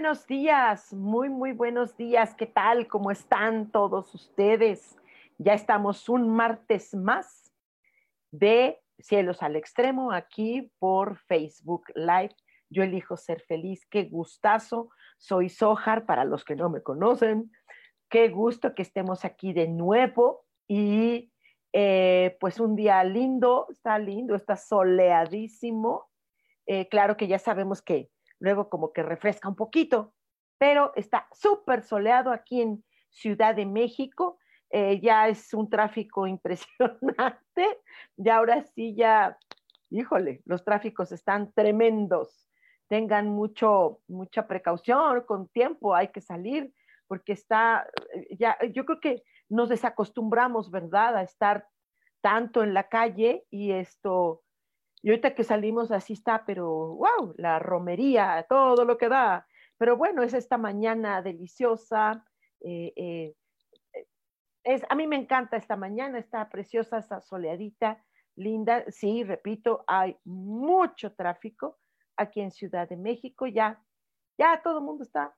Buenos días, muy, muy buenos días. ¿Qué tal? ¿Cómo están todos ustedes? Ya estamos un martes más de Cielos al Extremo aquí por Facebook Live. Yo elijo ser feliz. Qué gustazo. Soy Sojar para los que no me conocen. Qué gusto que estemos aquí de nuevo y eh, pues un día lindo, está lindo, está soleadísimo. Eh, claro que ya sabemos que luego como que refresca un poquito, pero está súper soleado aquí en Ciudad de México. Eh, ya es un tráfico impresionante. Y ahora sí ya, híjole, los tráficos están tremendos. Tengan mucho, mucha precaución, con tiempo hay que salir, porque está, eh, ya, yo creo que nos desacostumbramos, ¿verdad?, a estar tanto en la calle y esto, y ahorita que salimos así está, pero wow, la romería, todo lo que da. Pero bueno, es esta mañana deliciosa. Eh, eh, es, a mí me encanta esta mañana, está preciosa, está soleadita, linda. Sí, repito, hay mucho tráfico aquí en Ciudad de México. Ya, ya todo el mundo está,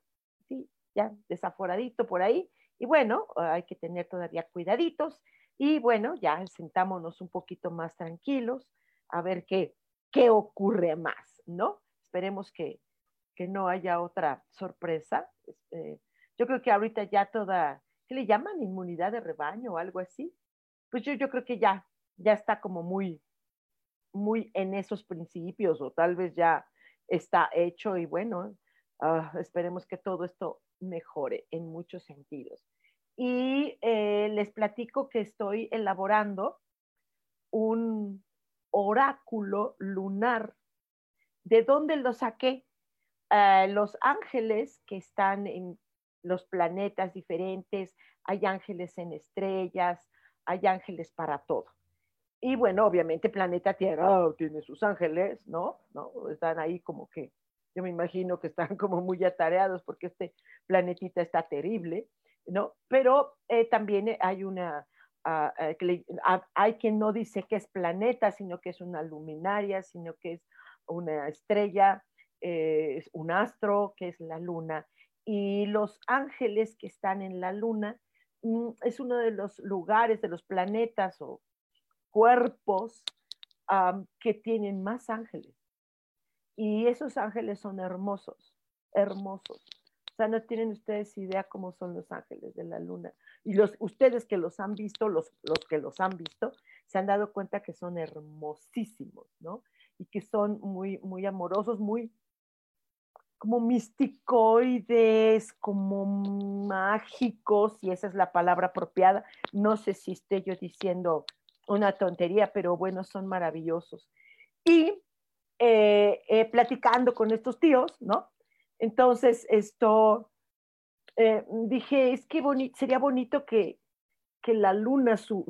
sí, ya desaforadito por ahí. Y bueno, hay que tener todavía cuidaditos. Y bueno, ya sentámonos un poquito más tranquilos a ver qué, qué ocurre más, ¿no? Esperemos que, que no haya otra sorpresa. Eh, yo creo que ahorita ya toda, ¿qué le llaman? Inmunidad de rebaño o algo así. Pues yo, yo creo que ya, ya está como muy, muy en esos principios o tal vez ya está hecho y bueno, uh, esperemos que todo esto mejore en muchos sentidos. Y eh, les platico que estoy elaborando un, oráculo lunar. ¿De dónde lo saqué? Uh, los ángeles que están en los planetas diferentes, hay ángeles en estrellas, hay ángeles para todo. Y bueno, obviamente planeta Tierra oh, tiene sus ángeles, ¿no? ¿no? Están ahí como que, yo me imagino que están como muy atareados porque este planetita está terrible, ¿no? Pero eh, también hay una hay quien no dice que es planeta, sino que es una luminaria, sino que es una estrella, eh, es un astro, que es la luna. Y los ángeles que están en la luna mm, es uno de los lugares, de los planetas o cuerpos que tienen más ángeles. Y esos ángeles son hermosos, hermosos. O sea, no tienen ustedes idea cómo son los ángeles de la luna. Y los, ustedes que los han visto, los, los que los han visto, se han dado cuenta que son hermosísimos, ¿no? Y que son muy, muy amorosos, muy como misticoides, como mágicos, y esa es la palabra apropiada. No sé si esté yo diciendo una tontería, pero bueno, son maravillosos. Y eh, eh, platicando con estos tíos, ¿no? Entonces, esto, eh, dije, es que sería bonito que, la luna, su,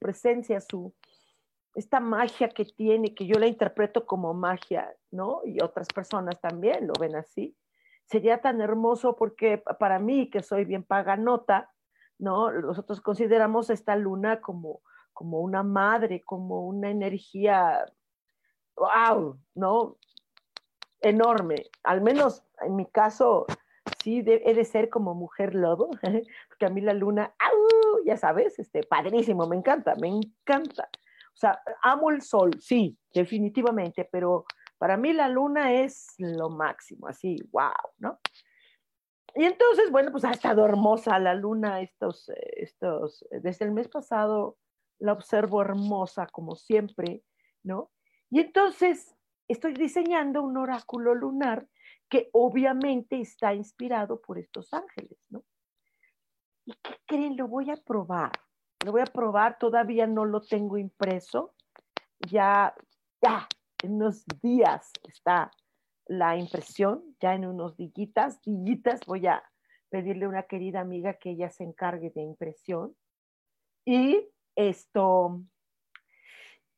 presencia, su, esta magia que tiene, que yo la interpreto como magia, ¿no? Y otras personas también lo ven así. Sería tan hermoso porque para mí, que soy bien paganota, ¿no? Nosotros consideramos esta luna como, como una madre, como una energía, wow, ¿no? Enorme. Al menos en mi caso, sí, he de ser como mujer lobo, porque a mí la luna, ¡au! ya sabes, este, padrísimo, me encanta, me encanta. O sea, amo el sol, sí, definitivamente, pero para mí la luna es lo máximo, así, wow, ¿no? y entonces, bueno, pues ha estado hermosa la luna estos, estos, desde el mes pasado la observo hermosa como siempre, ¿no? Y entonces estoy diseñando un oráculo lunar que obviamente está inspirado por estos ángeles, ¿no? ¿Y qué creen? Lo voy a probar. Lo voy a probar, todavía no lo tengo impreso. Ya, ya, en unos días está la impresión, ya en unos dillitas, dillitas voy a pedirle a una querida amiga que ella se encargue de impresión. Y esto,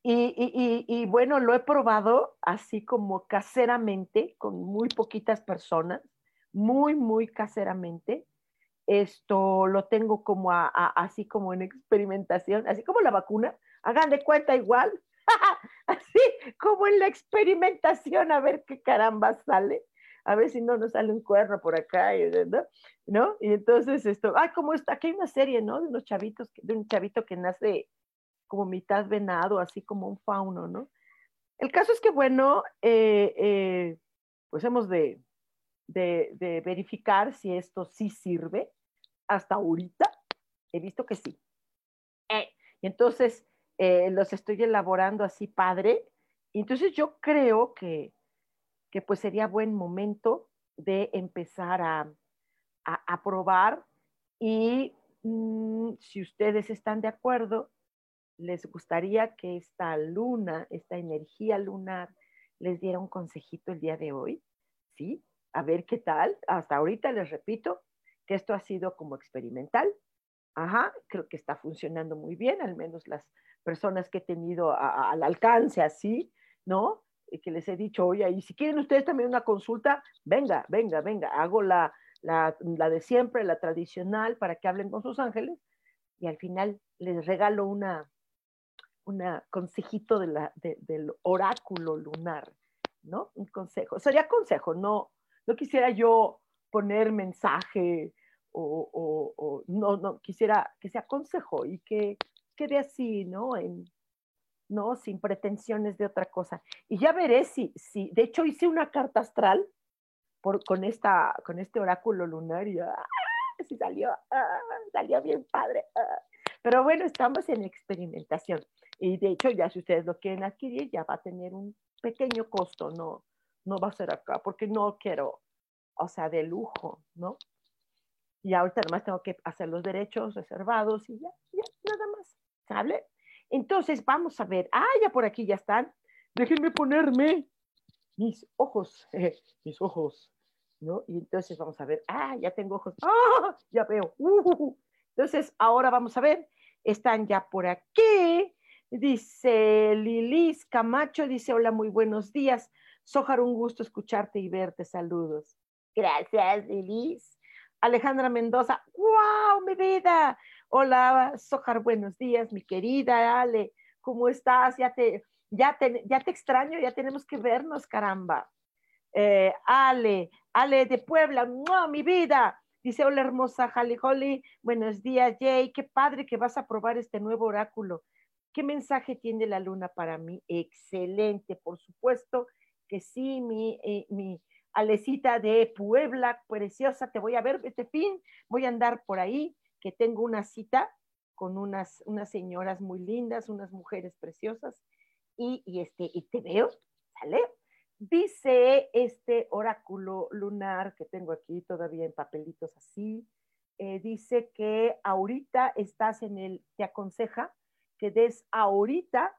y, bueno, lo he probado así como caseramente, con muy poquitas personas, muy, muy caseramente. Esto lo tengo como así como en experimentación, así como la vacuna. Hagan de cuenta igual, así como en la experimentación, a ver qué caramba sale, a ver si no nos sale un cuerno por acá, ¿no? Y entonces esto, ay, como está, aquí hay una serie, ¿no? De unos chavitos, de un chavito que nace como mitad venado, así como un fauno, ¿no? El caso es que, bueno, eh, eh, pues hemos de, de, verificar si esto sí sirve. Hasta ahorita he visto que sí. Eh, y entonces los estoy elaborando así padre. Y entonces yo creo que, que pues sería buen momento de empezar a, a, probar y mm, si ustedes están de acuerdo, les gustaría que esta luna, esta energía lunar, les diera un consejito el día de hoy, ¿sí? A ver qué tal. Hasta ahorita les repito que esto ha sido como experimental. Ajá, creo que está funcionando muy bien, al menos las personas que he tenido al alcance así, ¿no? Y que les he dicho, oye, y si quieren ustedes también una consulta, venga, venga, venga, hago la, la, la de siempre, la tradicional, para que hablen con sus ángeles, y al final les regalo una, un consejito de la, del oráculo lunar, ¿no? Un consejo. Sería consejo, no, no quisiera yo poner mensaje o, no, no, quisiera que sea consejo y que quede así, ¿no? ¿no? Sin pretensiones de otra cosa. Y ya veré si, si de hecho hice una carta astral con, esta, con este oráculo lunar y ¡ah! sí salió, ¡ah! salió bien padre. ¡ah! Pero bueno, estamos en experimentación. Y de hecho, ya si ustedes lo quieren adquirir, ya va a tener un pequeño costo, no, no va a ser acá, porque no quiero, o sea, de lujo, ¿no? Y ahorita más tengo que hacer los derechos reservados y ya, ya, nada más, ¿sale? Entonces, vamos a ver, ah, ya por aquí ya están. Déjenme ponerme mis ojos, mis ojos, ¿no? Y entonces vamos a ver, ah, ya tengo ojos, ah, ya veo. Uh, entonces, ahora vamos a ver, están ya por aquí. Dice Lilis Camacho, dice, hola, muy buenos días. Sojar, un gusto escucharte y verte. Saludos. Gracias, Lilis. Alejandra Mendoza, wow, mi vida. Hola, Sojar, buenos días, mi querida Ale. ¿Cómo estás? Ya te, ya te, ya te extraño, ya tenemos que vernos, caramba. Eh, Ale, Ale de Puebla, mi vida. Dice, hola hermosa Holly Holly, buenos días Jay, qué padre que vas a probar este nuevo oráculo. ¿Qué mensaje tiene la luna para mí? Excelente, por supuesto que sí, mi, eh, mi Alecita de Puebla, preciosa, te voy a ver este fin, voy a andar por ahí, que tengo una cita con unas, unas señoras muy lindas, unas mujeres preciosas, y, este, y te veo, ¿sale? Dice este oráculo lunar que tengo aquí todavía en papelitos así, eh, dice que ahorita estás en el, te aconseja que des ahorita,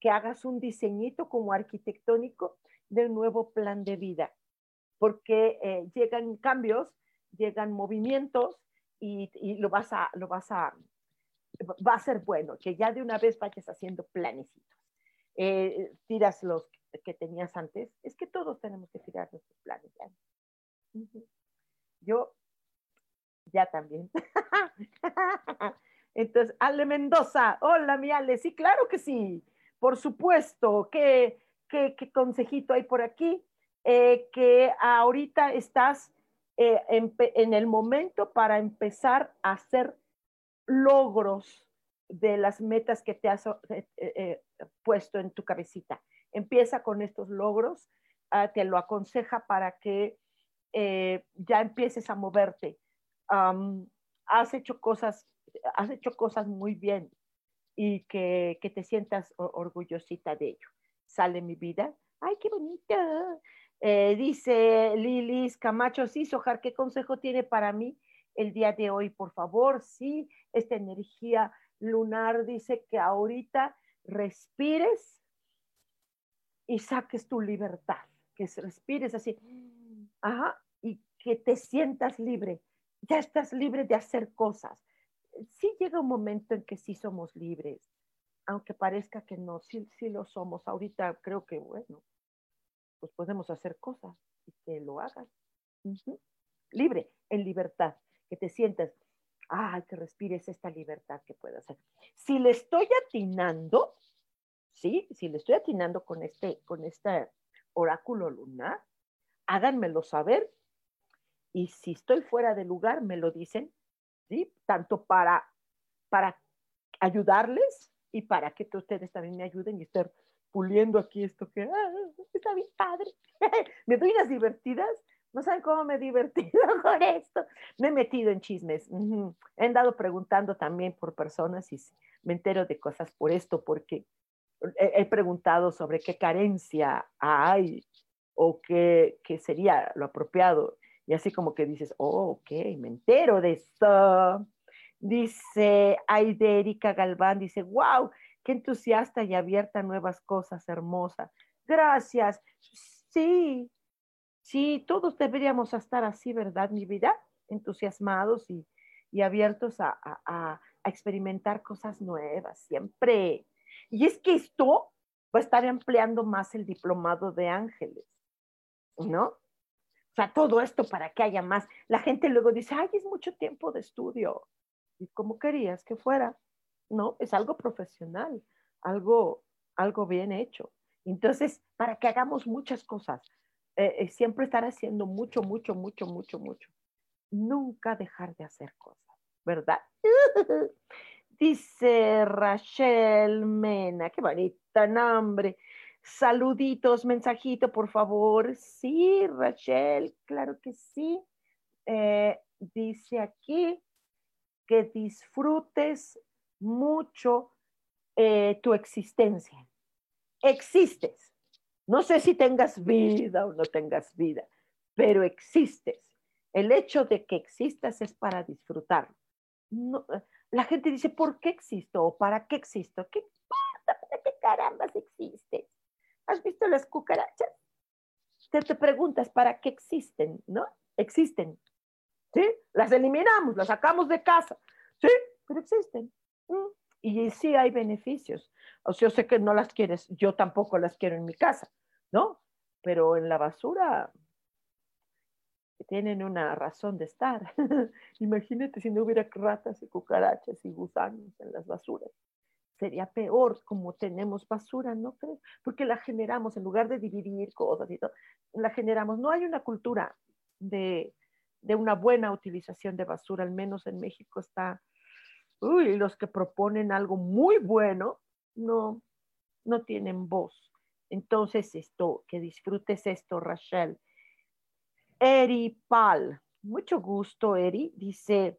que hagas un diseñito como arquitectónico de un nuevo plan de vida, porque eh, llegan cambios, llegan movimientos y, lo vas a, lo vas a, va a ser bueno, que ya de una vez vayas haciendo planecitos. Eh, tiras los que tenías antes, es que todos tenemos que tirar nuestros planes. Yo ya también. Entonces, Ale Mendoza, hola mi Ale, sí, claro que sí, por supuesto, ¿qué, qué, consejito hay por aquí? Eh, que ahorita estás eh, en, el momento para empezar a hacer logros de las metas que te has eh, puesto en tu cabecita. Empieza con estos logros, ah, te lo aconseja para que eh, ya empieces a moverte. has hecho cosas, has hecho cosas muy bien y que, que te sientas orgullosita de ello. Sale mi vida. ¡Ay, qué bonita! Eh, dice Lilis Camacho, sí, Sojar, ¿qué consejo tiene para mí el día de hoy? Por favor, sí, esta energía lunar dice que ahorita respires y saques tu libertad, que respires así, ajá, y que te sientas libre. Ya estás libre de hacer cosas. Sí llega un momento en que sí somos libres, aunque parezca que no, sí, sí lo somos. Ahorita creo que, bueno, pues podemos hacer cosas y que lo hagas. Libre, en libertad, que te sientas, ay, que respires esta libertad que puedas hacer. Si le estoy atinando, ¿sí? Si le estoy atinando con este, con este oráculo lunar, háganmelo saber. Y si estoy fuera de lugar, me lo dicen, ¿sí? Tanto para, para ayudarles y para que ustedes también me ayuden y estar puliendo aquí esto que ah, está bien padre. me doy unas divertidas. No saben cómo me he divertido con esto. Me he metido en chismes. He andado preguntando también por personas y me entero de cosas por esto, porque he, preguntado sobre qué carencia hay o qué, qué, sería lo apropiado. Y así como que dices, oh, ok, me entero de esto. Dice Aide Erika Galván, dice, wow, qué entusiasta y abierta a nuevas cosas, hermosa. Gracias. Sí, sí, todos deberíamos estar así, ¿verdad, mi vida? Entusiasmados y, abiertos a, a experimentar cosas nuevas, siempre. Y es que esto va a estar empleando más el diplomado de ángeles, ¿no? O sea, todo esto para que haya más. La gente luego dice, ay, es mucho tiempo de estudio. ¿Y cómo querías que fuera? No, es algo profesional, algo, algo bien hecho. Entonces, para que hagamos muchas cosas, eh, eh, siempre estar haciendo mucho, mucho, mucho, mucho, mucho. Nunca dejar de hacer cosas, ¿verdad? Dice Rachel Mena, qué bonita nombre. Saluditos, mensajito, por favor. Sí, Rachel, claro que sí. Eh, dice aquí que disfrutes mucho eh, tu existencia. Existes. No sé si tengas vida o no tengas vida, pero existes. El hecho de que existas es para disfrutarlo. La gente dice, ¿por qué existo? ¿O para qué existo? ¿Qué importa? ¿Para qué carambas existes? ¿Has visto las cucarachas? Te, te preguntas, ¿para qué existen? ¿No? Existen. ¿Sí? Las eliminamos, las sacamos de casa. ¿Sí? Pero existen. Mm, y sí hay beneficios. O sea, yo sé que no las quieres, yo tampoco las quiero en mi casa, ¿no? Pero en la basura tienen una razón de estar. Imagínate si no hubiera ratas y cucarachas y gusanos en las basuras. Sería peor como tenemos basura, ¿no crees? Porque la generamos, en lugar de dividir cosas y todo, la generamos. No hay una cultura de, de una buena utilización de basura, al menos en México está uy, los que proponen algo muy bueno no, no tienen voz. Entonces, esto, que disfrutes esto, Rachel. Eri Pal, mucho gusto, Eri, dice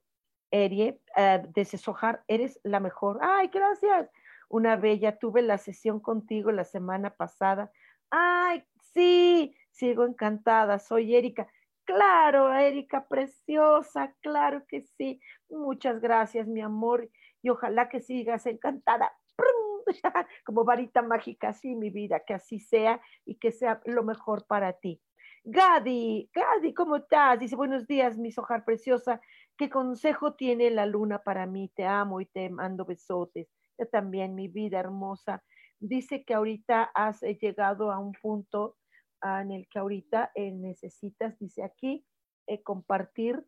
Eri, uh, desde Sojar, eres la mejor. Ay, gracias. Una bella, tuve la sesión contigo la semana pasada. Ay, sí, sigo encantada, soy Erika. Claro, Erika, preciosa, claro que sí. Muchas gracias, mi amor, y ojalá que sigas encantada. Como varita mágica, sí, mi vida, que así sea y que sea lo mejor para ti. Gadi, Gadi, ¿cómo estás? Dice, buenos días, mi sojar preciosa. ¿Qué consejo tiene la luna para mí? Te amo y te mando besotes. Yo también, mi vida hermosa. Dice que ahorita has eh, llegado a un punto en el que ahorita eh, necesitas, dice aquí, eh, compartir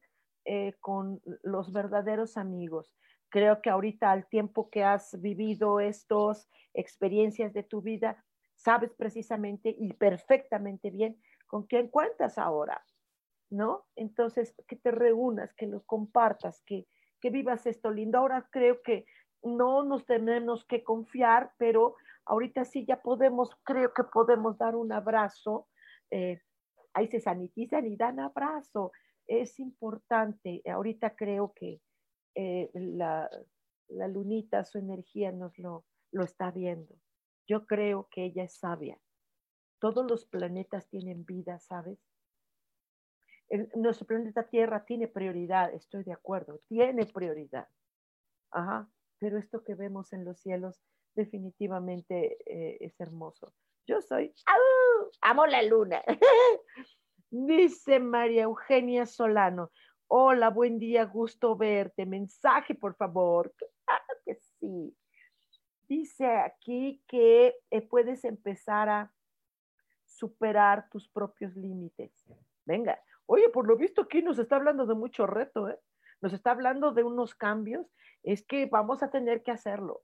con los verdaderos amigos. Creo que ahorita al tiempo que has vivido estas experiencias de tu vida, sabes precisamente y perfectamente bien con quién cuentas ahora, ¿no? Entonces, que te reúnas, que lo compartas, que, que vivas esto lindo. Ahora creo que no nos tenemos que confiar, pero ahorita sí ya podemos, creo que podemos dar un abrazo eh, ahí se sanitizan y dan abrazo. Es importante. Ahorita creo que eh, la, la, lunita, su energía nos lo, lo está viendo. Yo creo que ella es sabia. Todos los planetas tienen vida, ¿sabes? nuestro planeta Tierra tiene prioridad, estoy de acuerdo, tiene prioridad. Ajá, pero esto que vemos en los cielos definitivamente eh, es hermoso. Yo soy, amo la luna. Dice María Eugenia Solano, hola, buen día, gusto verte. Mensaje, por favor. Claro que sí. Dice aquí que eh, puedes empezar a superar tus propios límites. Venga, oye, por lo visto aquí nos está hablando de mucho reto, ¿eh? Nos está hablando de unos cambios. Es que vamos a tener que hacerlo.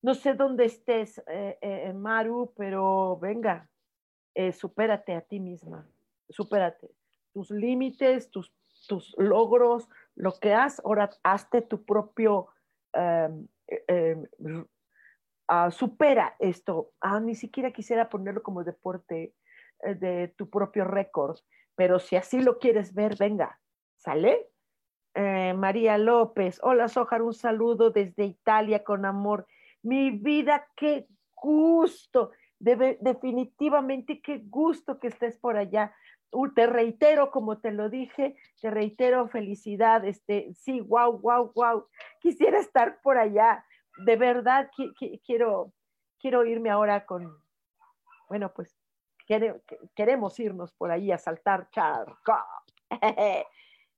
No sé dónde estés, eh, eh, Maru, pero venga, eh, supérate a ti misma, supérate. Tus límites, tus, tus logros, lo que has, ahora hazte tu propio, ah, supera esto. Ah, ni siquiera quisiera ponerlo como deporte de tu propio récord, pero si así lo quieres ver, venga, ¿sale? María López, hola Sojar, un saludo desde Italia con amor mi vida, qué gusto, definitivamente qué gusto que estés por allá. te reitero, como te lo dije, te reitero felicidad, este, sí, wow, wow, wow. Quisiera estar por allá. De verdad, quiero, quiero irme ahora con, bueno, pues queremos irnos por ahí a saltar charco.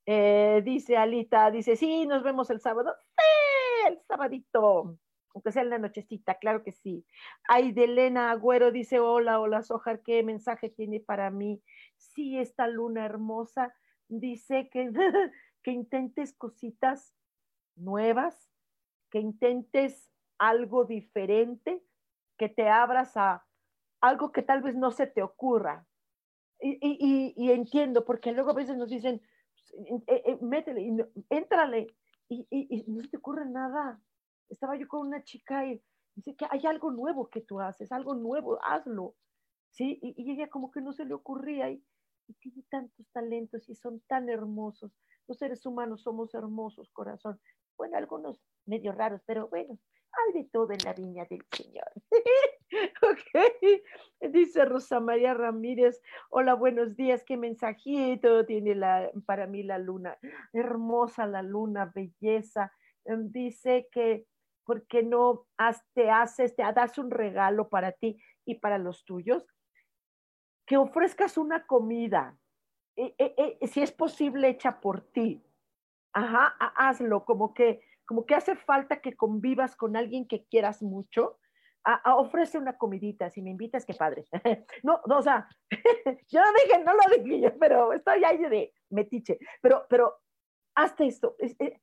Eh, dice Alita, dice, sí, nos vemos el sábado. Sí, el sabadito aunque sea en la nochecita, claro que sí. Ay, de Elena Agüero dice, hola, hola, Sojar, ¿qué mensaje tiene para mí? Sí, esta luna hermosa dice que, que intentes cositas nuevas, que intentes algo diferente, que te abras a algo que tal vez no se te ocurra. Y, entiendo, porque luego a veces nos dicen, eh, eh, métele, éntrale, y, y no se te ocurre nada estaba yo con una chica y dice que hay algo nuevo que tú haces, algo nuevo, hazlo. ¿Sí? Y, ella como que no se le ocurría y, tiene tantos talentos y son tan hermosos. Los seres humanos somos hermosos, corazón. Bueno, algunos medio raros, pero bueno, hay de todo en la viña del Señor. ok, dice Rosa María Ramírez, hola, buenos días, qué mensajito tiene la, para mí la luna. Hermosa la luna, belleza. Em, dice que ¿por qué no te haces, te das un regalo para ti y para los tuyos? Que ofrezcas una comida, e, e, e, si es posible, hecha por ti. Ajá, hazlo, como que, como que hace falta que convivas con alguien que quieras mucho. ofrece una comidita, si me invitas, qué padre. no, no, o sea, yo no dije, no lo dije yo, pero estoy ahí de metiche. Pero, pero, hazte esto. Eh,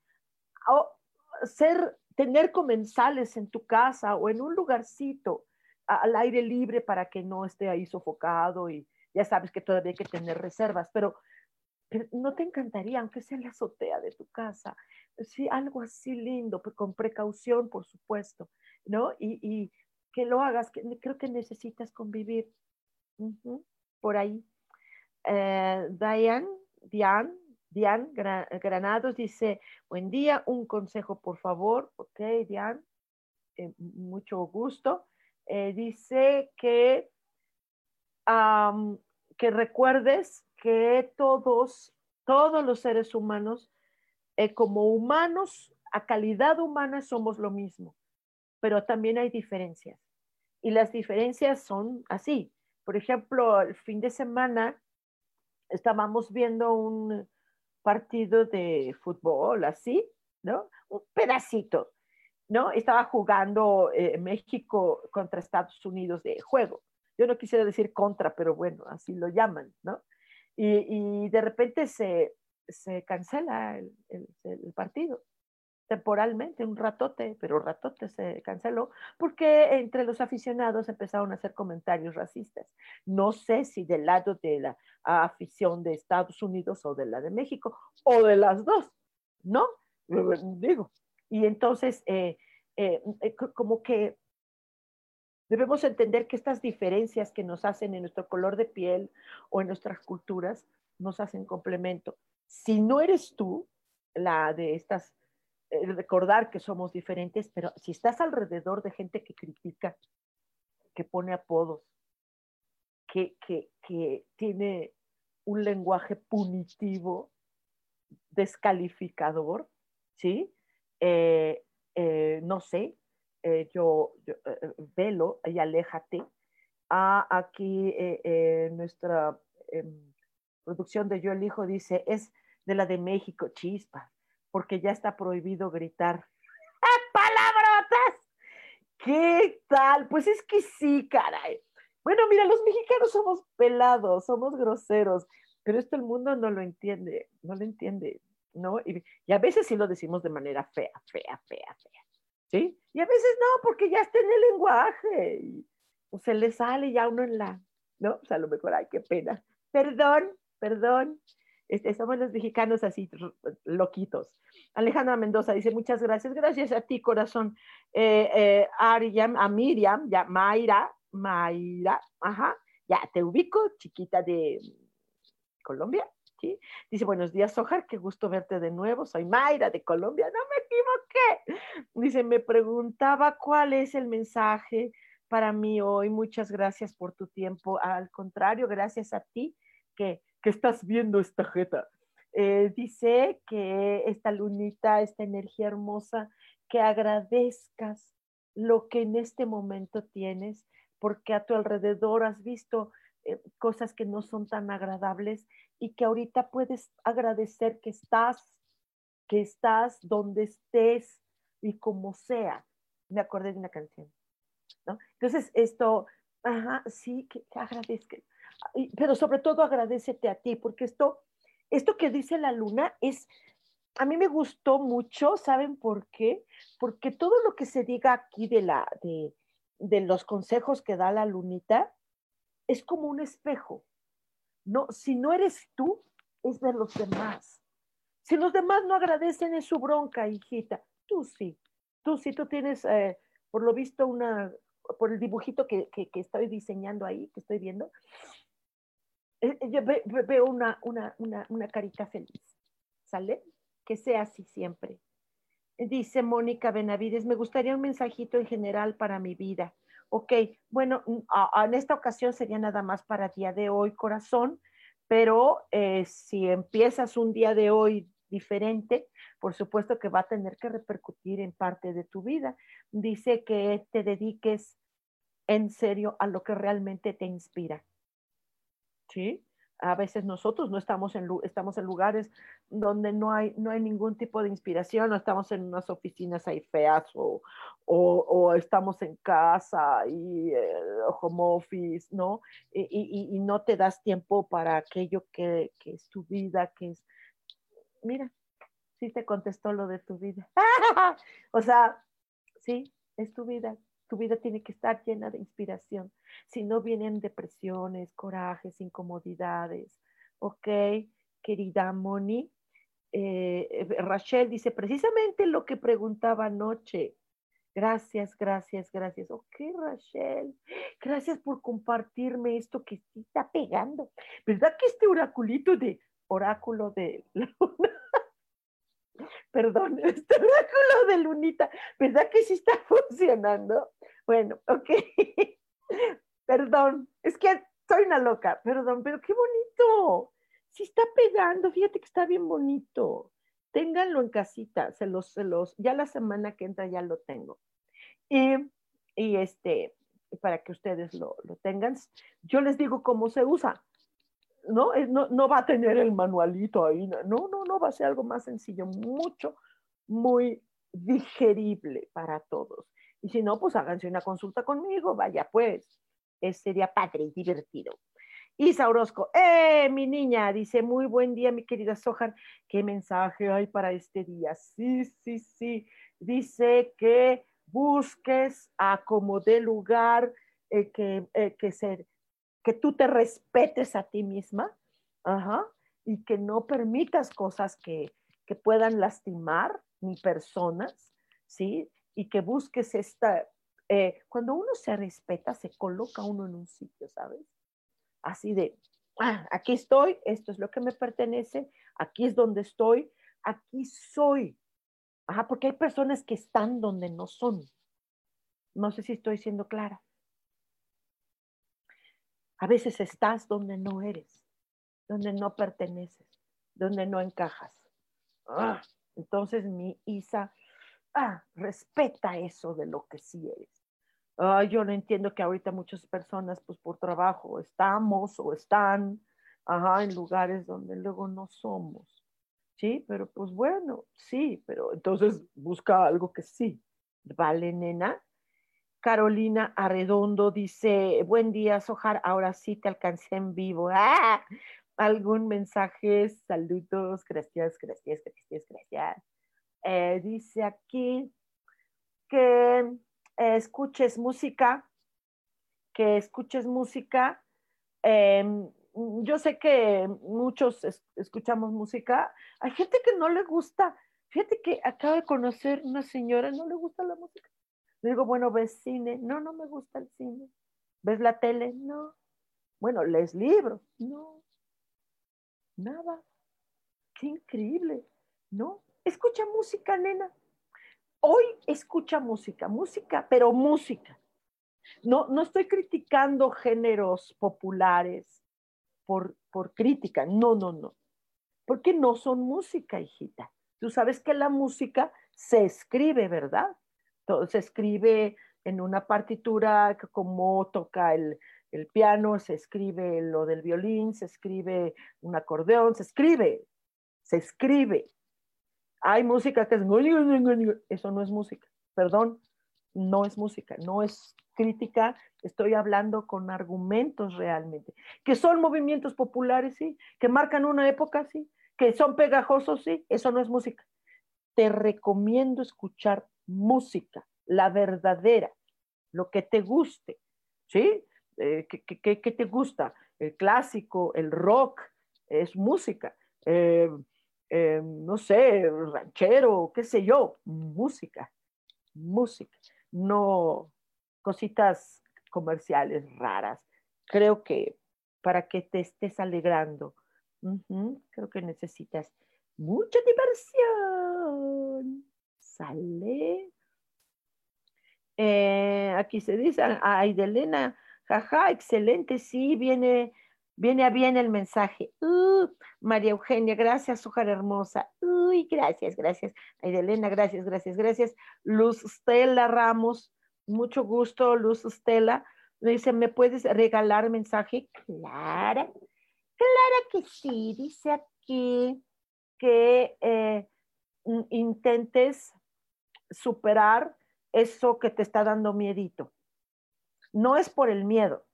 ser tener comensales en tu casa o en un lugarcito al aire libre para que no esté ahí sofocado y ya sabes que todavía hay que tener reservas, pero, no te encantaría, aunque sea en la azotea de tu casa, sí, algo así lindo, con precaución, por supuesto, ¿no? Y, que lo hagas, creo que necesitas convivir por ahí. Eh, Diane, Diane, Diane Granados dice, buen día, un consejo por favor. Ok, Diane, eh, mucho gusto. Eh, dice que, que recuerdes que todos, todos los seres humanos, eh, como humanos, a calidad humana somos lo mismo, pero también hay diferencias. Y las diferencias son así. Por ejemplo, el fin de semana estábamos viendo un, partido de fútbol, así, ¿no? Un pedacito, ¿no? Estaba jugando eh, México contra Estados Unidos de juego. Yo no quisiera decir contra, pero bueno, así lo llaman, ¿no? Y, de repente se, cancela el, el partido temporalmente, un ratote, pero ratote se canceló, porque entre los aficionados empezaron a hacer comentarios racistas. No sé si del lado de la afición de Estados Unidos o de la de México, o de las dos, ¿no? Digo. Y entonces, eh, eh, eh, como que Debemos entender que estas diferencias que nos hacen en nuestro color de piel o en nuestras culturas nos hacen complemento. Si no eres tú la de estas, eh, recordar que somos diferentes, pero si estás alrededor de gente que critica, que pone apodos, que, que, que tiene un lenguaje punitivo, descalificador, ¿sí? Eh, eh, no sé, eh, yo, velo y aléjate. Ah, aquí nuestra em, producción de Yo Elijo dice, es de la de México, chispa, porque ya está prohibido gritar. ¡Palabrotas! ¿Qué tal? Pues es que sí, caray. Bueno, mira, los mexicanos somos pelados, somos groseros, pero esto el mundo no lo entiende, no lo entiende, ¿no? Y, a veces sí lo decimos de manera fea, fea, fea, fea, ¿sí? Y a veces no, porque ya está en el lenguaje, y pues, se le sale ya uno en la, ¿no? Pues a lo mejor, ay, qué pena. Perdón, perdón. Este, somos los mexicanos así, loquitos. Alejandra Mendoza dice, muchas gracias. Gracias a ti, corazón. Eh, eh, Ariam, a Miriam, ya, Mayra, Mayra, ajá, ya te ubico, chiquita de Colombia, ¿sí? Dice, buenos días, Sojar, qué gusto verte de nuevo, soy Mayra de Colombia, no me equivoqué. Dice, me preguntaba cuál es el mensaje para mí hoy, muchas gracias por tu tiempo, al contrario, gracias a ti que, que estás viendo esta jeta. Eh, dice que esta lunita, esta energía hermosa, que agradezcas lo que en este momento tienes, porque a tu alrededor has visto eh, cosas que no son tan agradables y que ahorita puedes agradecer que estás, que estás donde estés y como sea. Me acordé de una canción, ¿no? Entonces, esto, ajá, sí, que, agradezca. Pero sobre todo agradecete a ti, porque esto, esto que dice la luna es, a mí me gustó mucho, ¿saben por qué? Porque todo lo que se diga aquí de la, de, de los consejos que da la lunita es como un espejo. No, si no eres tú, es de los demás. Si los demás no agradecen, es su bronca, hijita. Tú sí. Tú sí, tú tienes, eh, por lo visto, una, por el dibujito que, estoy diseñando ahí, que estoy viendo, eh, yo veo una, una, una, una carita feliz. ¿Sale? Que sea así siempre. Dice Mónica Benavides, me gustaría un mensajito en general para mi vida. Ok, bueno, en esta ocasión sería nada más para día de hoy, corazón, pero eh, si empiezas un día de hoy diferente, por supuesto que va a tener que repercutir en parte de tu vida. Dice que te dediques en serio a lo que realmente te inspira. ¿Sí? A veces nosotros no estamos en, estamos en lugares donde no hay, no hay ningún tipo de inspiración, no estamos en unas oficinas ahí feas o, o, estamos en casa y eh, home office, ¿no? Y, y, no te das tiempo para aquello que, que, es tu vida, que es, mira, sí te contestó lo de tu vida. o sea, sí, es tu vida, tu vida tiene que estar llena de inspiración. Si no vienen depresiones, corajes, incomodidades. Ok, querida Moni. Eh, eh, Rachel dice precisamente lo que preguntaba anoche. Gracias, gracias, gracias. Ok, Rachel, gracias por compartirme esto que sí está pegando. ¿Verdad que este oraculito de oráculo de luna perdón, este oráculo de lunita, ¿verdad que sí está funcionando? Bueno, ok. perdón, es que soy una loca, perdón, pero qué bonito. Sí está pegando, fíjate que está bien bonito. Ténganlo en casita, se los, se los, ya la semana que entra ya lo tengo. Y, y este, para que ustedes lo, lo tengan, yo les digo cómo se usa. ¿No? ¿no? va a tener el manualito ahí, no, no, no, va a ser algo más sencillo, mucho, muy digerible para todos. Y si no, pues háganse una consulta conmigo, vaya pues, sería padre y divertido. Isa Orozco, ¡eh, mi niña! Dice, muy buen día, mi querida Sojar. ¿Qué mensaje hay para este día? Sí, sí, sí. Dice que busques a como de lugar, eh, que, eh, que se que tú te respetes a ti misma y que no permitas cosas que, puedan lastimar ni personas, ¿sí? Y que busques esta, Eh, cuando uno se respeta, se coloca uno en un sitio, ¿sabes? Así de, ah, aquí estoy, esto es lo que me pertenece, aquí es donde estoy, aquí soy. Ajá, porque hay personas que están donde no son. No sé si estoy siendo clara. A veces estás donde no eres, donde no perteneces, donde no encajas. Ah, entonces mi Isa, ah, respeta eso de lo que sí eres. Ah, yo no entiendo que ahorita muchas personas, pues por trabajo, estamos o están en lugares donde luego no somos. Sí, pero pues bueno, sí, pero entonces busca algo que sí. Vale, nena. Carolina Arredondo dice, buen día, Sojar, ahora sí te alcancé en vivo. ¡Ah! ¿Algún mensaje? Saludos, gracias, gracias, gracias, gracias. Eh, dice aquí que escuches música, que escuches música. Em, yo sé que muchos escuchamos música. Hay gente que no le gusta. Fíjate que acabo de conocer una señora, no le gusta la música. Digo, bueno, ¿ves cine? No, no me gusta el cine. ¿Ves la tele? No. Bueno, ¿lees libros? No. Nada. Qué increíble. No. Escucha música, nena. Hoy escucha música, música, pero música. No, no estoy criticando géneros populares por, por crítica. No, no, no. Porque no son música, hijita. Tú sabes que la música se escribe, ¿verdad? Se escribe en una partitura como toca el, el piano, se escribe lo del violín, se escribe un acordeón, se escribe, se escribe. Hay música que es... Eso no es música, perdón, no es música, no es crítica, estoy hablando con argumentos realmente, que son movimientos populares, sí, que marcan una época, sí, que son pegajosos, sí, eso no es música. Te recomiendo escuchar música, la verdadera, lo que te guste, ¿sí? Eh, ¿qué, te gusta? El clásico, el rock, es música. Eh, eh, no sé, ranchero, qué sé yo, música, música, no cositas comerciales raras. Creo que para que te estés alegrando, creo que necesitas mucha diversión. Sale. aquí se dice, ay, de Elena, Jaja, excelente, sí, viene, viene a bien el mensaje. Uh, María Eugenia, gracias, Ojar hermosa. Uy, gracias, gracias. Elena, gracias, gracias, gracias. Luz Stella Ramos, mucho gusto, Luz Stella. Me dice, ¿me puedes regalar mensaje? Clara, clara que sí. Dice aquí que eh, intentes superar eso que te está dando miedito no es por el miedo.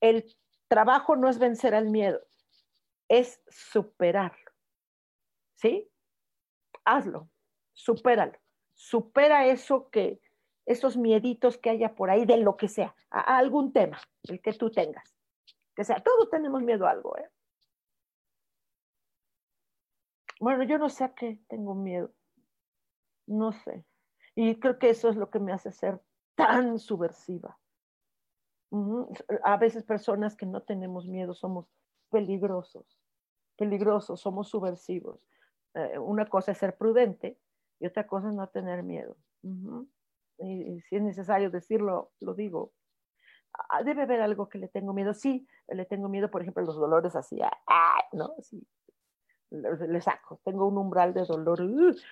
El trabajo no es vencer al miedo, es superarlo. ¿Sí? Hazlo, supéralo. Supera eso que, esos mieditos que haya por ahí de lo que sea, algún tema, el que tú tengas. Que sea, todos tenemos miedo a algo, ¿eh? Bueno, yo no sé a qué tengo miedo. No sé. Y creo que eso es lo que me hace ser tan subversiva. A veces personas que no tenemos miedo somos peligrosos, peligrosos, somos subversivos. Eh, una cosa es ser prudente y otra cosa es no tener miedo. y, si es necesario decirlo, lo digo. Ah, debe haber algo que le tengo miedo. Sí, le tengo miedo, por ejemplo, los dolores así, ah, ¿no? Sí, le, saco, tengo un umbral de dolor.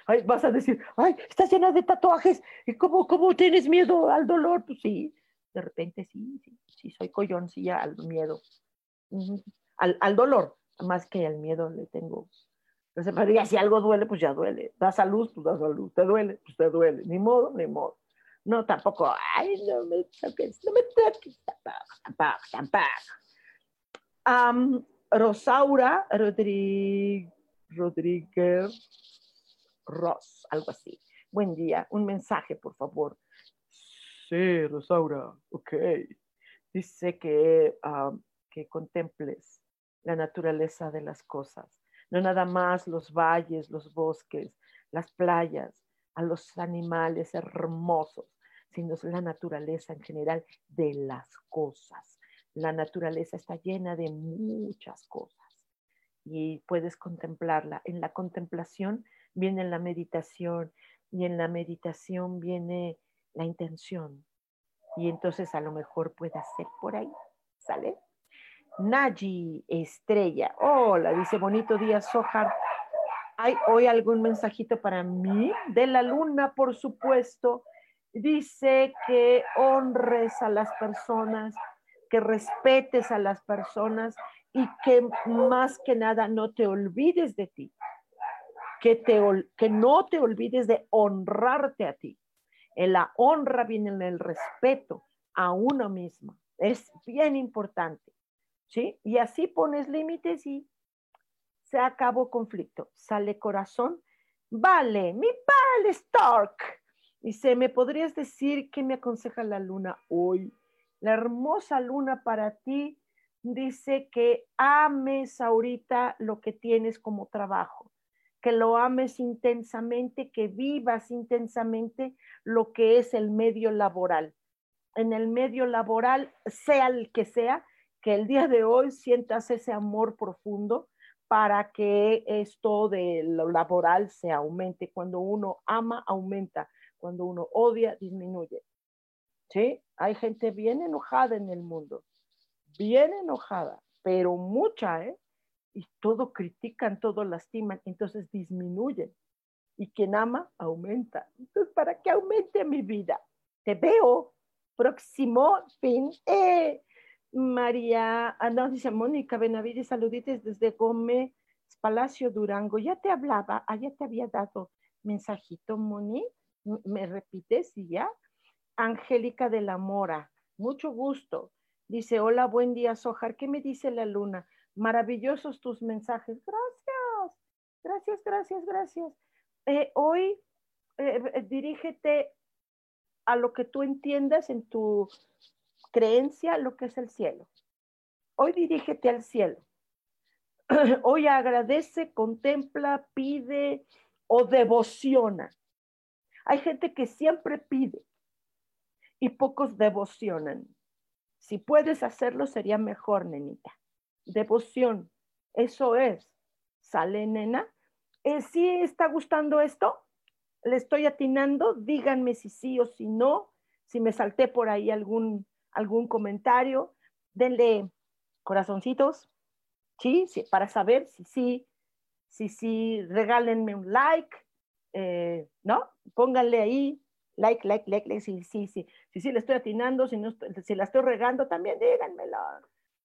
ay, vas a decir, ay, estás llena de tatuajes, ¿y cómo, cómo tienes miedo al dolor? Pues sí, de repente sí, sí, sí soy colloncilla al miedo, al, al, dolor, más que al miedo le tengo. Entonces, pero ya si algo duele, pues ya duele. Da salud, pues da salud. Te duele, pues te duele. Ni modo, ni modo. No, tampoco, ay, no me toques, no me toques, tampoco, tampoco, Rosaura Rodríguez, Ross, algo así. Buen día, un mensaje, por favor. Sí, Rosaura, ok. Dice que, ah, que contemples la naturaleza de las cosas, no nada más los valles, los bosques, las playas, a los animales hermosos, sino la naturaleza en general de las cosas. La naturaleza está llena de muchas cosas y puedes contemplarla. En la contemplación viene la meditación y en la meditación viene la intención. Y entonces a lo mejor puede ser por ahí, ¿sale? Naji Estrella, hola, dice bonito día, Sohar. ¿Hay hoy algún mensajito para mí? De la luna, por supuesto. Dice que honres a las personas, que respetes a las personas y que más que nada no te olvides de ti, que, te, que no te olvides de honrarte a ti. En la honra viene en el respeto a uno mismo. Es bien importante. ¿Sí? Y así pones límites y se acabó conflicto. Sale corazón. Vale, mi vale Stark. Dice, ¿me podrías decir qué me aconseja la luna hoy? La hermosa luna para ti dice que ames ahorita lo que tienes como trabajo, que lo ames intensamente, que vivas intensamente lo que es el medio laboral. En el medio laboral, sea el que sea, que el día de hoy sientas ese amor profundo para que esto de lo laboral se aumente. Cuando uno ama, aumenta. Cuando uno odia, disminuye. ¿Sí? Hay gente bien enojada en el mundo bien enojada, pero mucha, ¿eh? Y todo critican, todo lastiman, entonces disminuyen. Y quien ama, aumenta. Entonces, ¿para qué aumente mi vida? Te veo. Próximo fin. Eh, María, ah, no, dice Mónica Benavides, saludites desde Gómez Palacio Durango. Ya te hablaba, ah, ya te había dado mensajito, Moni. ¿Me repites y ya? Angélica de la Mora, mucho gusto. Dice, hola, buen día, Sojar. ¿Qué me dice la luna? Maravillosos tus mensajes. Gracias, gracias, gracias, gracias. Eh, hoy eh, eh, dirígete a lo que tú entiendas en tu creencia, lo que es el cielo. Hoy dirígete al cielo. Hoy agradece, contempla, pide o devociona. Hay gente que siempre pide y pocos devocionan. Si puedes hacerlo, sería mejor, nenita. Devoción, eso es. Sale, nena. Eh, ¿Sí está gustando esto? ¿Le estoy atinando? Díganme si sí o si no. Si me salté por ahí algún, algún comentario, denle corazoncitos, ¿sí? sí para saber si sí, si sí, regálenme un like, eh, ¿no? Pónganle ahí like, like, like, like, sí, sí, sí, sí, sí, le estoy atinando, si, no, si la estoy regando también, díganmelo,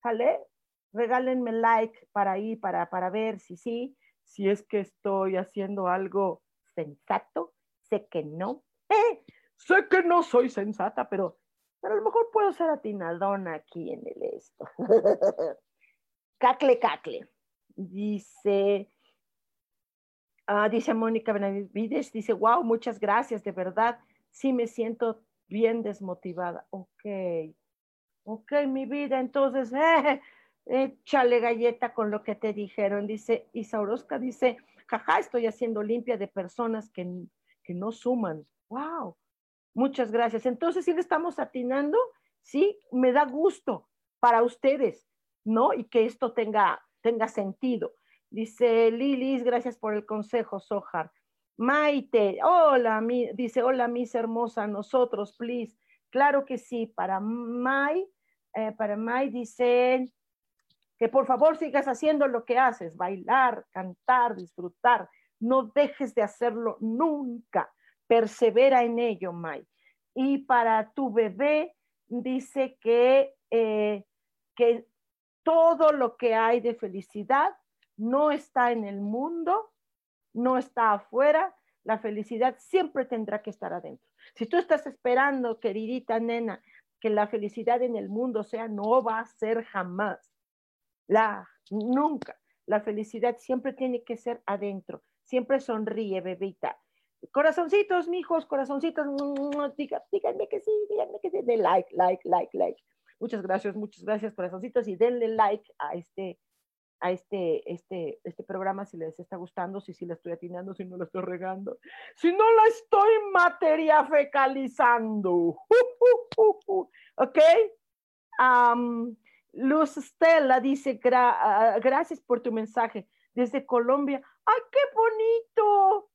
¿sale? Regálenme like para ahí, para, para ver si sí, si es que estoy haciendo algo sensato, sé que no, eh, sé que no soy sensata, pero, pero a lo mejor puedo ser atinadona aquí en el esto. cacle, cacle. Dice, ah, dice Mónica Benavides, dice, wow, muchas gracias, de verdad sí me siento bien desmotivada. Ok, ok, mi vida, entonces, eh, échale galleta con lo que te dijeron. Dice Isaurosca, dice, jaja, estoy haciendo limpia de personas que, que no suman. Wow, muchas gracias. Entonces, sí le estamos atinando, sí, me da gusto para ustedes, ¿no? Y que esto tenga, tenga sentido. Dice Lilis, gracias por el consejo, Sojar. Maite, hola, mi, dice, hola, mis hermosa, nosotros, please. Claro que sí, para Mai, eh, para Mai dicen que por favor sigas haciendo lo que haces, bailar, cantar, disfrutar. No dejes de hacerlo nunca. Persevera en ello, Mai. Y para tu bebé, dice que, eh, que todo lo que hay de felicidad no está en el mundo, no está afuera, la felicidad siempre tendrá que estar adentro. Si tú estás esperando, queridita nena, que la felicidad en el mundo sea, no va a ser jamás. La, nunca. La felicidad siempre tiene que ser adentro. Siempre sonríe, bebita. Corazoncitos, mijos, corazoncitos, díganme que sí, díganme que sí, de like, like, like, like. Muchas gracias, muchas gracias, corazoncitos, y denle like a este, a este, este, este programa si les está gustando, si sí la estoy atinando, si no la estoy regando, si no la estoy materia fecalizando. ¿Ok? Luz Stella dice, ah, gracias por tu mensaje desde Colombia. ¡Ay, qué bonito!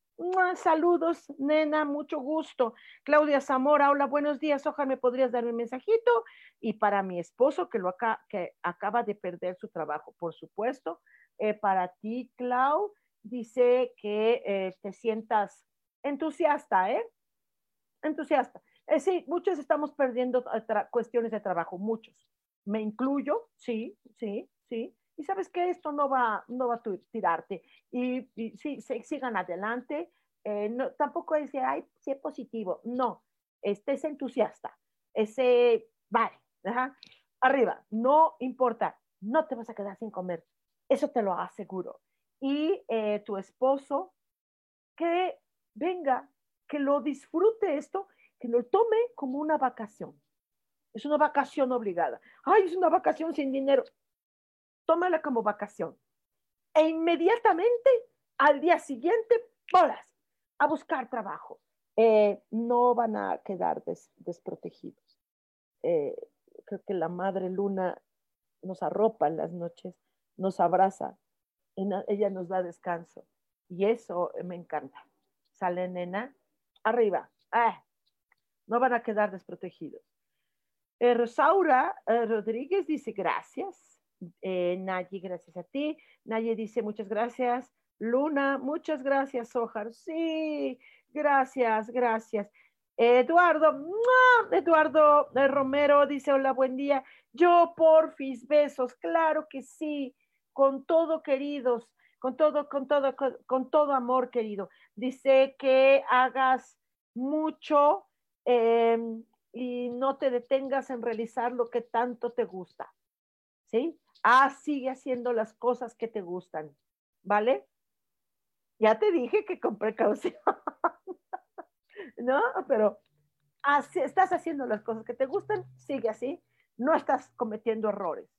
Saludos, nena, mucho gusto. Claudia Zamora, hola, buenos días. Ojalá me podrías dar un mensajito. Y para mi esposo que, lo que acaba de perder su trabajo, por supuesto. Eh, para ti, Clau, dice que eh, te sientas entusiasta, ¿eh? Entusiasta. Eh, sí, muchos estamos perdiendo cuestiones de trabajo, muchos. Me incluyo, sí, sí, sí y sabes que esto no va, no va a tirarte. Y, sí, sigan adelante. Eh, no, tampoco es que, ay, sí es positivo. No, estés entusiasta. Ese, vale, arriba, no importa, no te vas a quedar sin comer. Eso te lo aseguro. Y eh, tu esposo, que venga, que lo disfrute esto, que lo tome como una vacación. Es una vacación obligada. Ay, es una vacación sin dinero tómala como vacación. E inmediatamente al día siguiente, bolas, a buscar trabajo. Eh, no van a quedar desprotegidos. Eh, creo que la madre luna nos arropa en las noches, nos abraza, ella nos da descanso. Y eso me encanta. Sale nena, arriba. Ah, no van a quedar desprotegidos. Eh, Rosaura Rodríguez dice gracias. Eh, gracias a ti. Nayi dice muchas gracias. Luna, muchas gracias, Ojar. Sí, gracias, gracias. Eduardo, Eduardo eh, Romero dice, hola, buen día. Yo, porfis, besos, claro que sí, con todo, queridos, con todo, con todo, con, todo amor, querido. Dice que hagas mucho em, y no te detengas en realizar lo que tanto te gusta. ¿Sí? Ah, sigue haciendo las cosas que te gustan, ¿vale? Ya te dije que con precaución, ¿no? Pero así, estás haciendo las cosas que te gustan, sigue así, no estás cometiendo errores,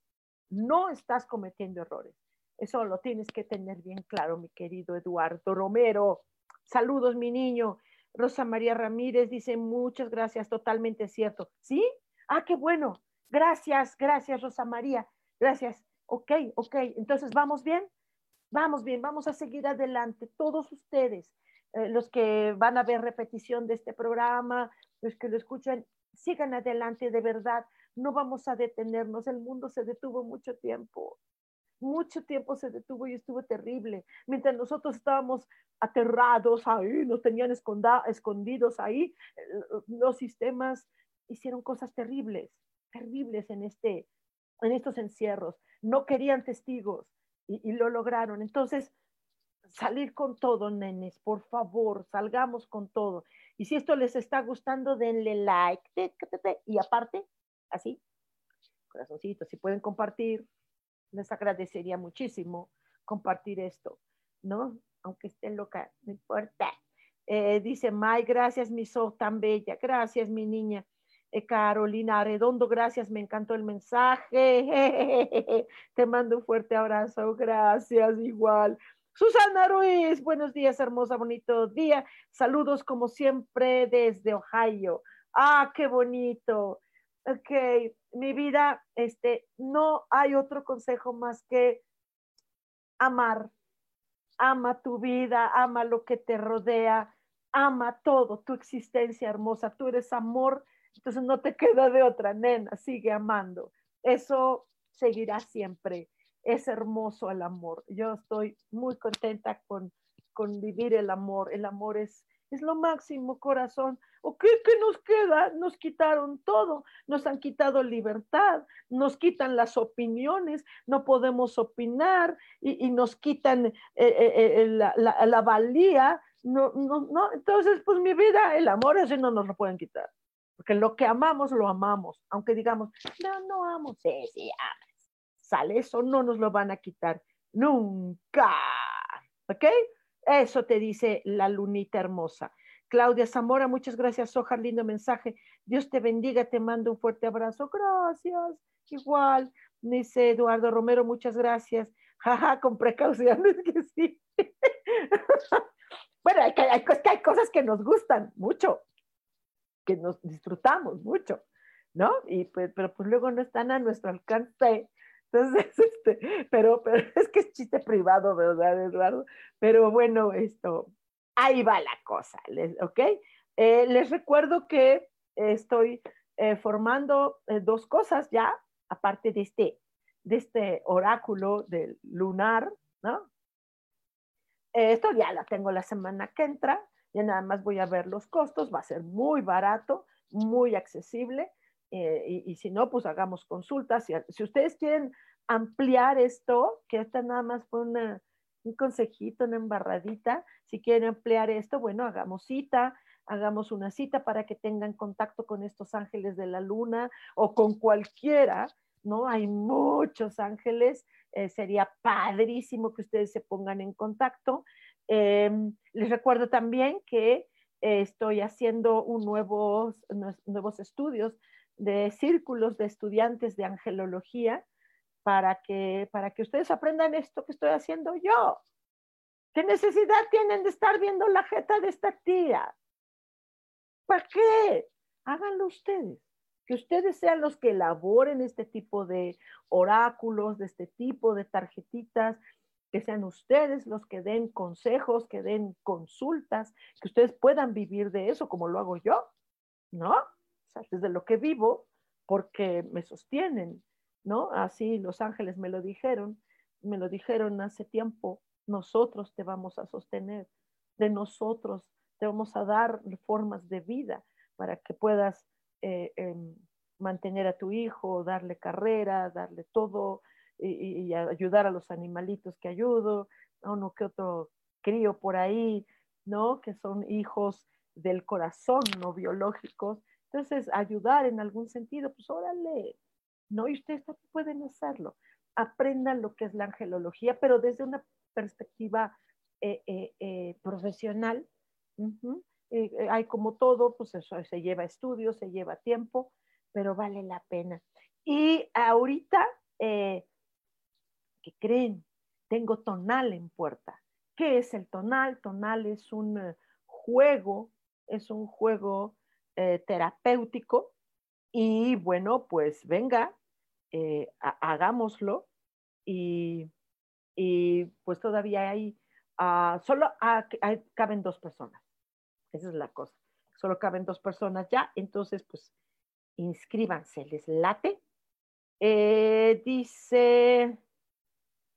no estás cometiendo errores. Eso lo tienes que tener bien claro, mi querido Eduardo Romero. Saludos, mi niño. Rosa María Ramírez dice, muchas gracias, totalmente cierto. ¿Sí? Ah, qué bueno. Gracias, gracias, Rosa María. Gracias. Ok, ok. Entonces, ¿vamos bien? Vamos bien, vamos a seguir adelante. Todos ustedes, eh, los que van a ver repetición de este programa, los que lo escuchan, sigan adelante de verdad. No vamos a detenernos. El mundo se detuvo mucho tiempo. Mucho tiempo se detuvo y estuvo terrible. Mientras nosotros estábamos aterrados ahí, nos tenían escondidos ahí, eh, los sistemas hicieron cosas terribles, terribles en este, en estos encierros. No querían testigos y, lo lograron. Entonces, salir con todo, nenes, por favor, salgamos con todo. Y si esto les está gustando, denle like. Y aparte, así, corazoncitos, si pueden compartir, les agradecería muchísimo compartir esto, ¿no? Aunque esté loca, no importa. Eh, dice May, gracias, mi so tan bella. Gracias, mi niña. Eh, Carolina Redondo, gracias, me encantó el mensaje. Te mando un fuerte abrazo, gracias, igual. Susana Ruiz, buenos días, hermosa, bonito día. Saludos como siempre desde Ohio. Ah, qué bonito. Ok, mi vida, este, no hay otro consejo más que amar. Ama tu vida, ama lo que te rodea, ama todo, tu existencia hermosa. Tú eres amor entonces no te queda de otra, nena, sigue amando. Eso seguirá siempre. Es hermoso el amor. Yo estoy muy contenta con, con vivir el amor. El amor es, es lo máximo, corazón. ¿O qué, nos queda? Nos quitaron todo, nos han quitado libertad, nos quitan las opiniones, no podemos opinar y, nos quitan eh, eh, eh, la, la, valía. No, no, no. Entonces, pues mi vida, el amor, ese no nos lo pueden quitar. Porque lo que amamos, lo amamos. Aunque digamos, no, no amo. Sí, sí, amas. Sale, eso no nos lo van a quitar nunca. ¿Ok? Eso te dice la lunita hermosa. Claudia Zamora, muchas gracias, Soja, lindo mensaje. Dios te bendiga, te mando un fuerte abrazo. Gracias. Igual, dice Eduardo Romero, muchas gracias. jaja, con precauciones que sí. bueno, hay, hay, hay cosas que nos gustan mucho, que nos disfrutamos mucho, ¿no? Y pues, pero pues luego no están a nuestro alcance. Entonces, este, pero, pero es que es chiste privado, ¿verdad, Eduardo? Pero bueno, esto, ahí va la cosa, ¿ok? Eh, les recuerdo que estoy eh, formando eh, dos cosas ya, aparte de este, de este oráculo del lunar, ¿no? esto ya la tengo la semana que entra, ya nada más voy a ver los costos, va a ser muy barato, muy accesible, y, y, si no, pues hagamos consultas. Si, si, ustedes quieren ampliar esto, que esta nada más fue una, un consejito, una embarradita, si quieren ampliar esto, bueno, hagamos cita, hagamos una cita para que tengan contacto con estos ángeles de la luna o con cualquiera, ¿no? Hay muchos ángeles, eh, sería padrísimo que ustedes se pongan en contacto. Em, les recuerdo también que eh, estoy haciendo nuevos, nuevos estudios de círculos de estudiantes de angelología para que, para que ustedes aprendan esto que estoy haciendo yo. ¿Qué necesidad tienen de estar viendo la jeta de esta tía? ¿Para qué? Háganlo ustedes. Que ustedes sean los que elaboren este tipo de oráculos, de este tipo de tarjetitas, que sean ustedes los que den consejos, que den consultas, que ustedes puedan vivir de eso como lo hago yo, ¿no? O sea, desde lo que vivo, porque me sostienen, ¿no? Así los ángeles me lo dijeron, me lo dijeron hace tiempo, nosotros te vamos a sostener, de nosotros te vamos a dar formas de vida para que puedas eh, em, mantener a tu hijo, darle carrera, darle todo y, ayudar a los animalitos que ayudo, a uno que otro crío por ahí, ¿no? Que son hijos del corazón, no biológicos. Entonces, ayudar en algún sentido, pues órale, ¿no? Y ustedes también pueden hacerlo. Aprendan lo que es la angelología, pero desde una perspectiva eh, eh, profesional, eh, eh, hay como todo, pues eso se lleva estudios, se lleva tiempo, pero vale la pena. Y ahorita, eh, ¿qué creen? Tengo tonal en puerta. ¿Qué es el tonal? Tonal es un juego, es un juego terapéutico y bueno, pues venga, hagámoslo y, pues todavía hay, ah, solo caben dos personas. Esa es la cosa. Solo caben dos personas ya, entonces pues inscríbanse, les late. Eh, dice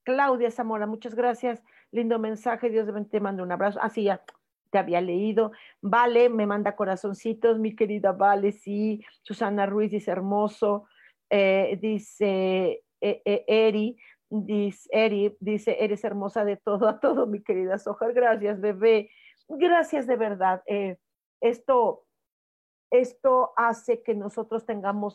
Claudia Zamora, muchas gracias, lindo mensaje, Dios te manda un abrazo. Así ah, ya te había leído. Vale, me manda corazoncitos, mi querida Vale, sí. Susana Ruiz dice hermoso. Eh, dice eh, Eri, dice, Eri, dice, eres hermosa de todo a todo, mi querida Sojar. Gracias, bebé. Gracias de verdad. Eh, esto, esto hace que nosotros tengamos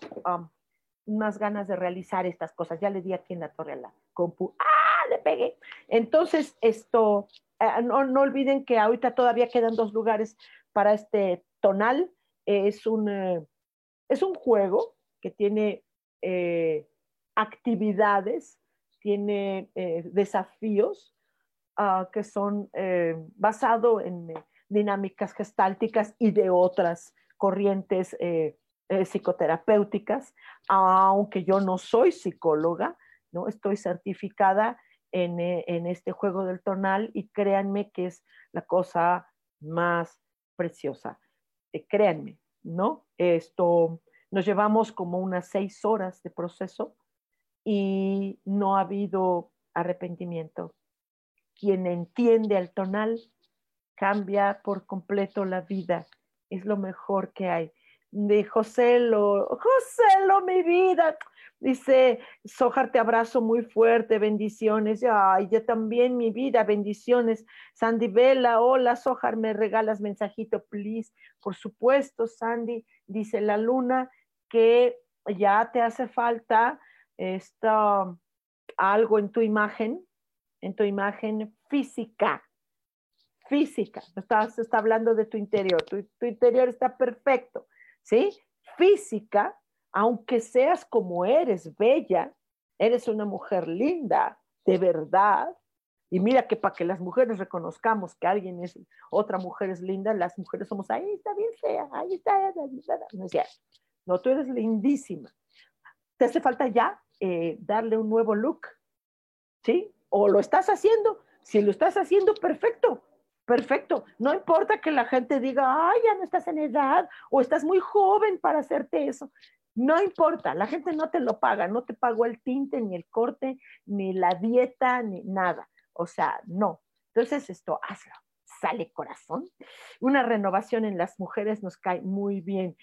más ganas de realizar estas cosas. Ya le di aquí en la torre a la compu. ¡Ah! Le pegué. Entonces, esto, eh, no, no, olviden que ahorita todavía quedan dos lugares para este tonal. es, un, eh, es un juego que tiene actividades, tiene desafíos Ah, que son eh, basados en eh, dinámicas gestálticas y de otras corrientes eh, psicoterapéuticas, aunque yo no soy psicóloga, ¿no? estoy certificada en, en este juego del tonal y créanme que es la cosa más preciosa. créanme, ¿no? Esto nos llevamos como unas seis horas de proceso y no ha habido arrepentimiento quien entiende al tonal cambia por completo la vida. Es lo mejor que hay. De Joselo, Joselo, mi vida. Dice, Sojar, te abrazo muy fuerte, bendiciones. Ay, yo también, mi vida, bendiciones. Sandy Vela, hola, Sojar, me regalas mensajito, please. Por supuesto, Sandy, dice la luna, que ya te hace falta esto, algo en tu imagen, en tu imagen física. Física, estás está hablando de tu interior, tu, interior está perfecto, ¿sí? Física, aunque seas como eres, bella, eres una mujer linda, de verdad. Y mira que para que las mujeres reconozcamos que alguien es, otra mujer es linda, las mujeres somos, ahí está bien fea, ahí está, no es cierto. No, tú eres lindísima. Te hace falta ya eh, darle un nuevo look, ¿sí? O lo estás haciendo. Si lo estás haciendo, perfecto, perfecto. No importa que la gente diga, ay, ya no estás en edad o estás muy joven para hacerte eso. No importa, la gente no te lo paga, no te pagó el tinte, ni el corte, ni la dieta, ni nada. O sea, no. Entonces esto, hazlo, sale corazón. Una renovación en las mujeres nos cae muy bien.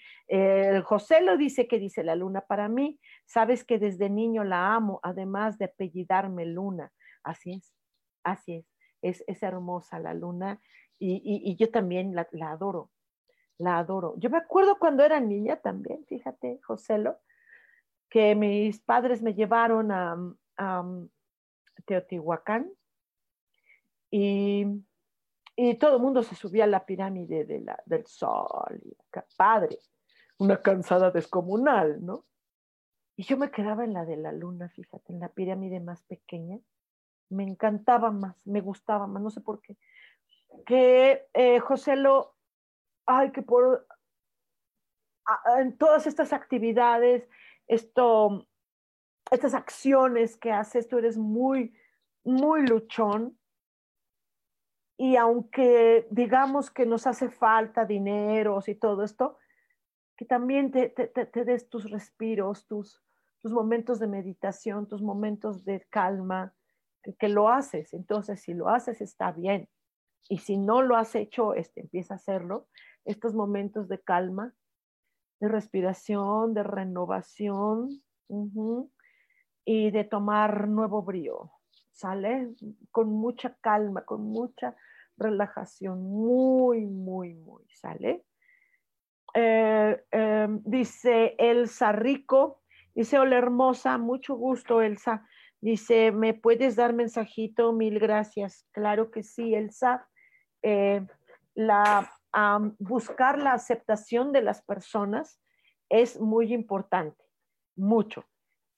José lo dice que dice la luna para mí. Sabes que desde niño la amo, además de apellidarme luna. Así es, así es. Es, hermosa la luna y, yo también la, la adoro la adoro. Yo me acuerdo cuando era niña también, fíjate, Joselo, que mis padres me llevaron a, Teotihuacán y, todo el mundo se subía a la pirámide del sol. Y, padre, una cansada descomunal, ¿no? Y yo me quedaba en la de la luna, fíjate, en la pirámide más pequeña. Me encantaba más, me gustaba más, no sé por qué. Que eh, Joselo ay, que por en todas estas actividades, esto, estas acciones que haces, tú eres muy, muy luchón. Y aunque digamos que nos hace falta dinero y todo esto, que también te, des tus respiros, tus, tus momentos de meditación, tus momentos de calma, que, lo haces. Entonces, si lo haces, está bien. Y si no lo has hecho, este, empieza a hacerlo estos momentos de calma, de respiración, de renovación y de tomar nuevo brío. ¿Sale? Con mucha calma, con mucha relajación, muy, muy, muy, ¿sale? Eh, em, dice Elsa Rico, dice, hola hermosa, mucho gusto Elsa. Dice, ¿me puedes dar mensajito? Mil gracias. Claro que sí, Elsa. Eh, la buscar la aceptación de las personas es muy importante, mucho,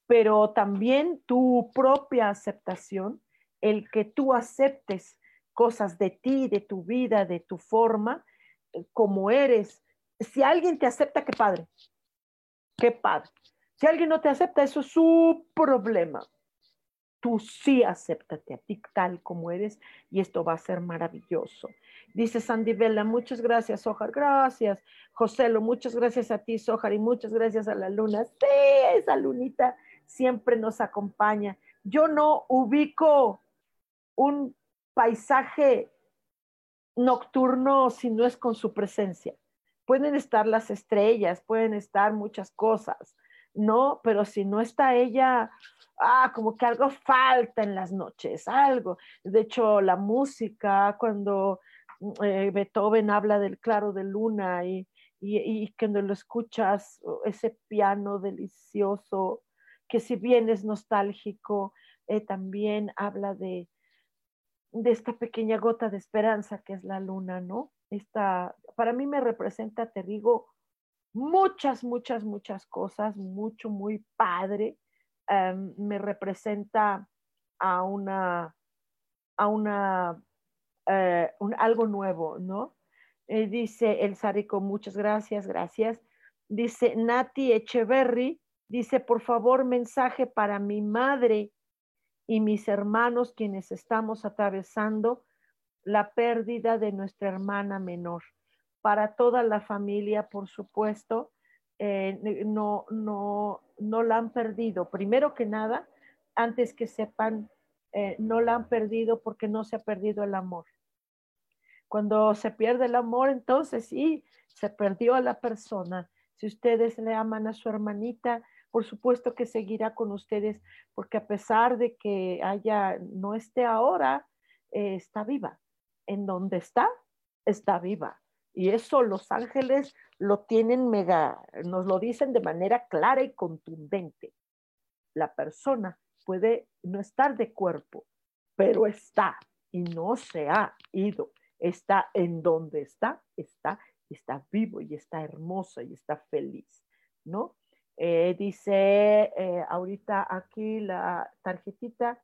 pero también tu propia aceptación, el que tú aceptes cosas de ti, de tu vida, de tu forma, eh, como eres. Si alguien te acepta, qué padre, qué padre. Si alguien no te acepta, eso es su problema tú sí acéptate a ti tal como eres y esto va a ser maravilloso. Dice Sandy Vela, muchas gracias, Sojar, gracias. Joselo, muchas gracias a ti, Sojar, y muchas gracias a la luna. Sí, esa lunita siempre nos acompaña. Yo no ubico un paisaje nocturno si no es con su presencia. Pueden estar las estrellas, pueden estar muchas cosas, ¿no? Pero si no está ella, ah, como que algo falta en las noches, algo. De hecho, la música, cuando mm, eh, Beethoven habla del claro de luna y, y, cuando lo escuchas, ese piano delicioso, que si bien es nostálgico, eh, también habla de, de esta pequeña gota de esperanza que es la luna, ¿no? Esta, para mí me representa, te digo, muchas, muchas, muchas cosas, mucho, muy padre. Em, me representa a una, a una, eh, algo nuevo, ¿no? Eh, dice el Sarico, muchas gracias, gracias. Dice Nati Echeverry, dice, por favor, mensaje para mi madre y mis hermanos quienes estamos atravesando la pérdida de nuestra hermana menor para toda la familia, por supuesto, eh, no, no, no la han perdido. Primero que nada, antes que sepan, eh, no la han perdido porque no se ha perdido el amor. Cuando se pierde el amor, entonces sí, se perdió a la persona. Si ustedes le aman a su hermanita, por supuesto que seguirá con ustedes, porque a pesar de que haya, no esté ahora, eh, está viva. En donde está, está viva. Y eso los ángeles lo tienen mega, nos lo dicen de manera clara y contundente. La persona puede no estar de cuerpo, pero está y no se ha ido. Está en donde está, está, está vivo y está hermosa y está feliz, ¿no? Eh, dice eh, ahorita aquí la tarjetita,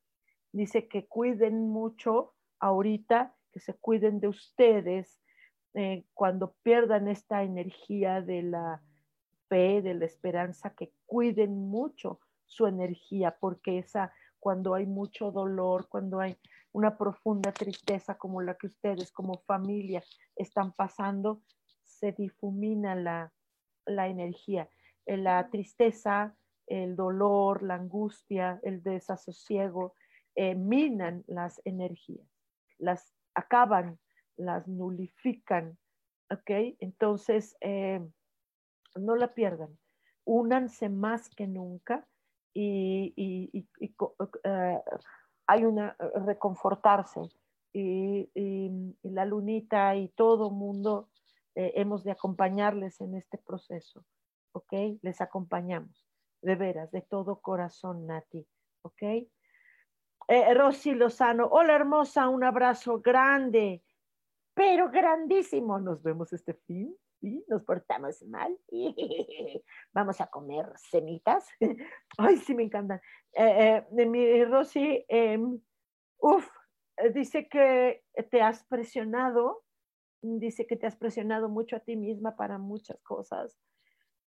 dice que cuiden mucho ahorita, que se cuiden de ustedes eh, cuando pierdan esta energía de la fe, de la esperanza, que cuiden mucho su energía, porque esa, cuando hay mucho dolor, cuando hay una profunda tristeza como la que ustedes como familia están pasando, se difumina la, la energía. Eh, la tristeza, el dolor, la angustia, el desasosiego, eh, minan las energías, las acaban, las nulifican, ¿ok? Entonces, eh, no la pierdan, únanse más que nunca y, eh, hay una reconfortarse y, la lunita y todo mundo hemos de acompañarles en este proceso, ¿ok? Les acompañamos, de veras, de todo corazón, Nati, ¿ok? Eh, Rosy Lozano, hola hermosa, un abrazo grande, pero grandísimo. Nos vemos este fin. ¿sí? Nos portamos mal. Vamos a comer semitas. Ay, sí, me encantan. Eh, eh, mi Rosy, em, uff, dice que te has presionado, dice que te has presionado mucho a ti misma para muchas cosas.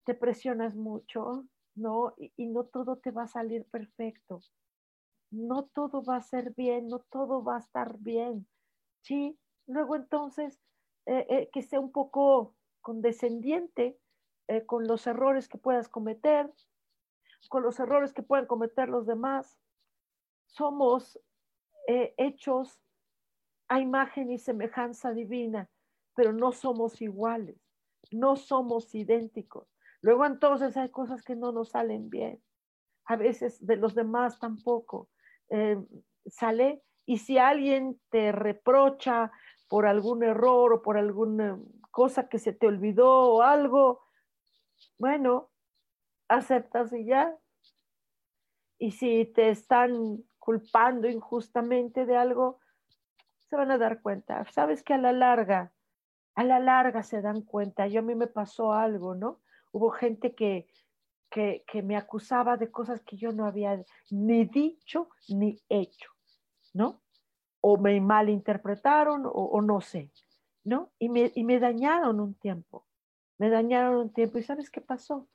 Te presionas mucho, ¿no? y no todo te va a salir perfecto no todo va a ser bien, no todo va a estar bien. ¿sí? Luego entonces, eh, eh, que sea un poco condescendiente eh, con los errores que puedas cometer, con los errores que pueden cometer los demás. Somos hechos a imagen y semejanza divina, pero no somos iguales, no somos idénticos. Luego entonces hay cosas que no nos salen bien, a veces de los demás tampoco. Sale y si alguien te reprocha por algún error o por alguna cosa que se te olvidó o algo, bueno, aceptas y ya. Y si te están culpando injustamente de algo, se van a dar cuenta. Sabes que a la larga, a la larga se dan cuenta. Yo a mí me pasó algo, ¿no? Hubo gente que que, me acusaba de cosas que yo no había ni dicho ni hecho, ¿no? O me malinterpretaron o, no sé, ¿no? Y me, y me dañaron un tiempo, me dañaron un tiempo. ¿Y sabes qué pasó?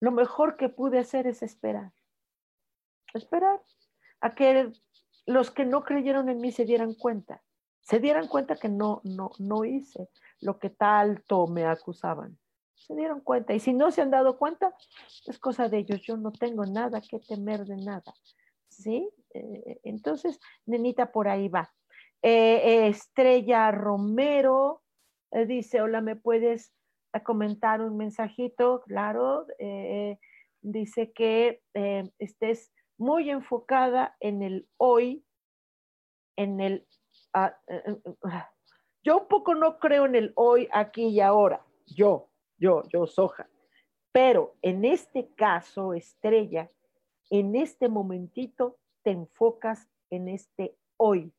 Lo mejor que pude hacer es esperar, esperar a que los que no creyeron en mí se dieran cuenta, se dieran cuenta que no, no, no hice lo que tanto me acusaban se dieron cuenta. Y si no se han dado cuenta, es cosa de ellos. Yo no tengo nada que temer de nada. ¿Sí? Eh, entonces, nenita, por ahí va. Eh, Estrella Romero eh, dice, hola, ¿me puedes comentar un mensajito? Claro. dice que estés muy enfocada en el hoy, en el... Ah, yo un poco no creo en el hoy, aquí y ahora. Yo, yo, yo, Soja. Pero en este caso, estrella, en este momentito te enfocas en este hoy,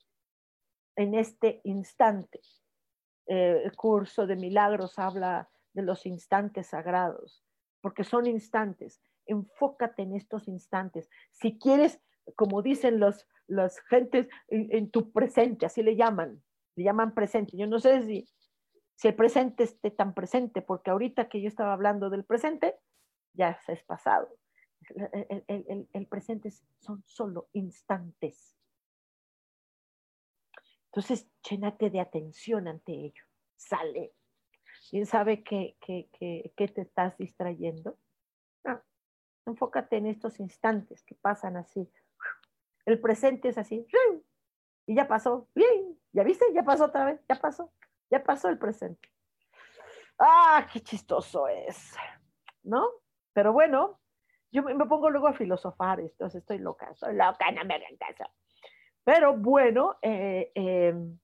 en este instante. Eh, el curso de milagros habla de los instantes sagrados, porque son instantes. Enfócate en estos instantes. Si quieres, como dicen los, las gentes, en tu presente, así le llaman, le llaman presente. Yo no sé si si el presente esté tan presente, porque ahorita que yo estaba hablando del presente, ya es pasado. El, presente son solo instantes. Entonces, llénate de atención ante ello. Sale. ¿Quién sabe qué, te estás distrayendo? enfócate en estos instantes que pasan así. El presente es así. Y ya pasó. Bien. ¿Ya viste? Ya pasó otra vez. Ya pasó. Ya pasó el presente. Ah, qué chistoso es, ¿no? Pero bueno, yo me pongo luego a filosofar, entonces estoy loca, soy loca, no me hagan caso. Pero bueno, eh, em,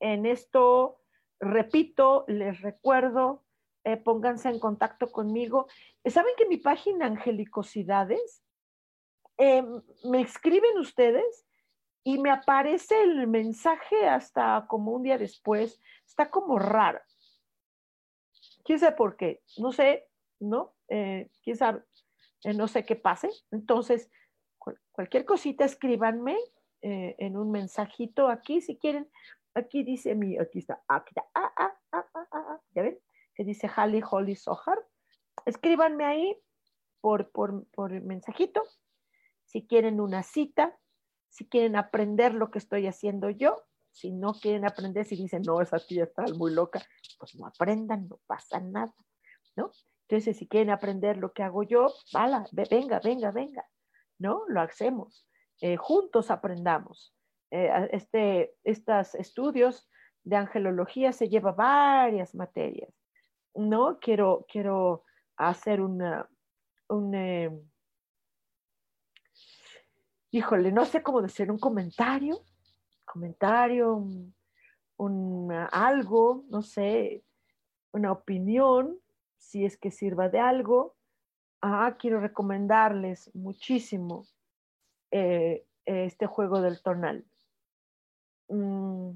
en esto, repito, les recuerdo, eh, pónganse en contacto conmigo. ¿Saben que mi página Angelicosidades, em, me escriben ustedes y me aparece el mensaje hasta como un día después. Está como raro. ¿Quién sabe por qué? No sé, ¿no? Eh, ¿Quién sabe? Eh, no sé qué pase. Entonces, cualquier cosita escríbanme eh, en un mensajito aquí, si quieren. Aquí dice mi, aquí está, aquí está, ah, ah, ah, ah, ah, ¿ya ven? Que dice Hali Holly Sohar. Escríbanme ahí por, por, por mensajito si quieren una cita, si quieren aprender lo que estoy haciendo yo, si no quieren aprender, si dicen, no, esa tía está muy loca, pues no aprendan, no pasa nada, ¿no? Entonces, si quieren aprender lo que hago yo, venga, venga, venga, ¿no? Lo hacemos, eh, juntos aprendamos. Eh, este, estos estudios de angelología se lleva varias materias, ¿no? Quiero, quiero hacer una, un, eh, híjole, no sé cómo decir, un comentario, comentario, un, algo, no sé, una opinión, si es que sirva de algo. Ah, quiero recomendarles muchísimo eh, este juego del tonal. Mm,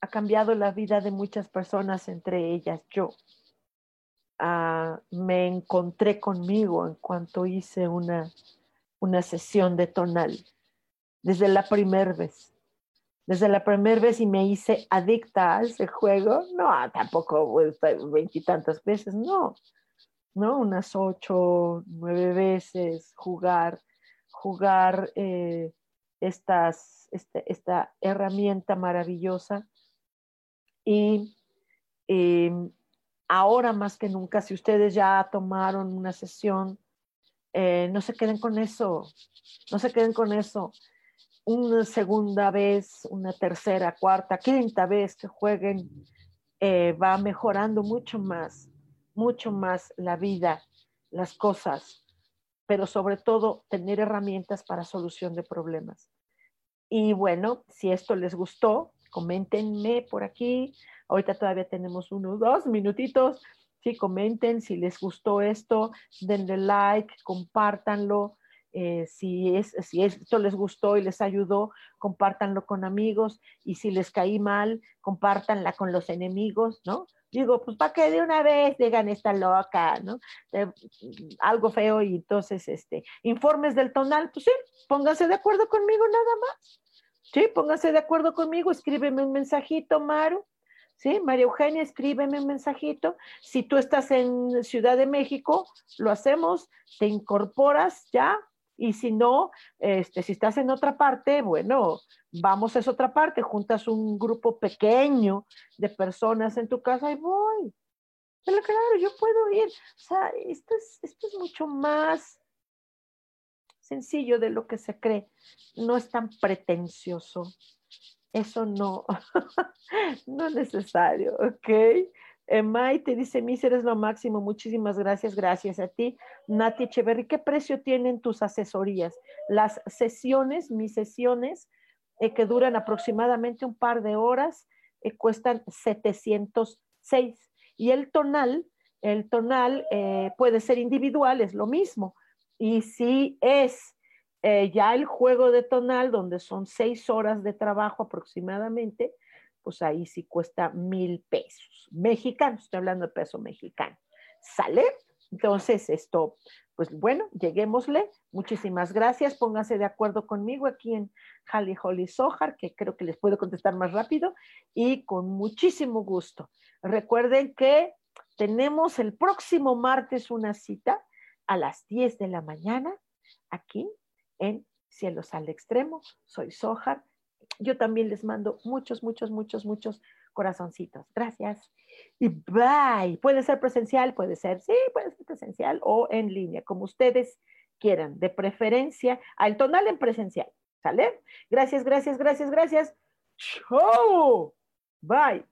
ha cambiado la vida de muchas personas, entre ellas yo. Ah, me encontré conmigo en cuanto hice una una sesión de tonal, desde la primera vez. Desde la primera vez y me hice adicta a ese juego. No, tampoco veintitantas veces, no. ¿No? Unas ocho, nueve veces jugar, jugar eh, este, esta herramienta maravillosa. Y em, ahora más que nunca, si ustedes ya tomaron una sesión eh, no se queden con eso, no se queden con eso. Una segunda vez, una tercera, cuarta, quinta vez que jueguen, eh, va mejorando mucho más, mucho más la vida, las cosas, pero sobre todo tener herramientas para solución de problemas. Y bueno, si esto les gustó, coméntenme por aquí. Ahorita todavía tenemos unos dos minutitos Sí, comenten si les gustó esto, denle like, compártanlo. Eh, si, es, si esto les gustó y les ayudó, compártanlo con amigos. Y si les caí mal, compártanla con los enemigos, ¿no? Digo, pues para que de una vez digan esta loca, ¿no? algo feo y entonces, este, informes del tonal, pues sí, pónganse de acuerdo conmigo nada más. Sí, pónganse de acuerdo conmigo, escríbeme un mensajito, Maru, ¿sí? María Eugenia, escríbeme un mensajito. Si tú estás en Ciudad de México, lo hacemos, te incorporas ya. Y si no, este, si estás en otra parte, bueno, vamos a esa otra parte, juntas un grupo pequeño de personas en tu casa y voy. Pero claro, yo puedo ir. O sea, esto es, esto es mucho más sencillo de lo que se cree. No es tan pretencioso eso no, no es necesario, ¿ok? Eh, te dice, Mis, eres lo máximo, muchísimas gracias, gracias a ti. Nati Echeverry, ¿qué precio tienen tus asesorías? Las sesiones, mis sesiones, eh, que duran aproximadamente un par de horas, eh, cuestan 706. Y el tonal, el tonal eh, puede ser individual, es lo mismo. Y si es eh, ya el juego de tonal, donde son seis horas de trabajo aproximadamente, pues ahí sí cuesta mil pesos mexicanos, estoy hablando de peso mexicano. ¿Sale? Entonces, esto, pues bueno, lleguémosle. Muchísimas gracias. Pónganse de acuerdo conmigo aquí en Holly Holly Sohar, que creo que les puedo contestar más rápido y con muchísimo gusto. Recuerden que tenemos el próximo martes una cita a las 10 de la mañana aquí en Cielos al Extremo. Soy Sojar. Yo también les mando muchos, muchos, muchos, muchos corazoncitos. Gracias. Y bye. Puede ser presencial, puede ser, sí, puede ser presencial o en línea, como ustedes quieran. De preferencia, al tonal en presencial. ¿Sale? Gracias, gracias, gracias, gracias. Chau. Bye.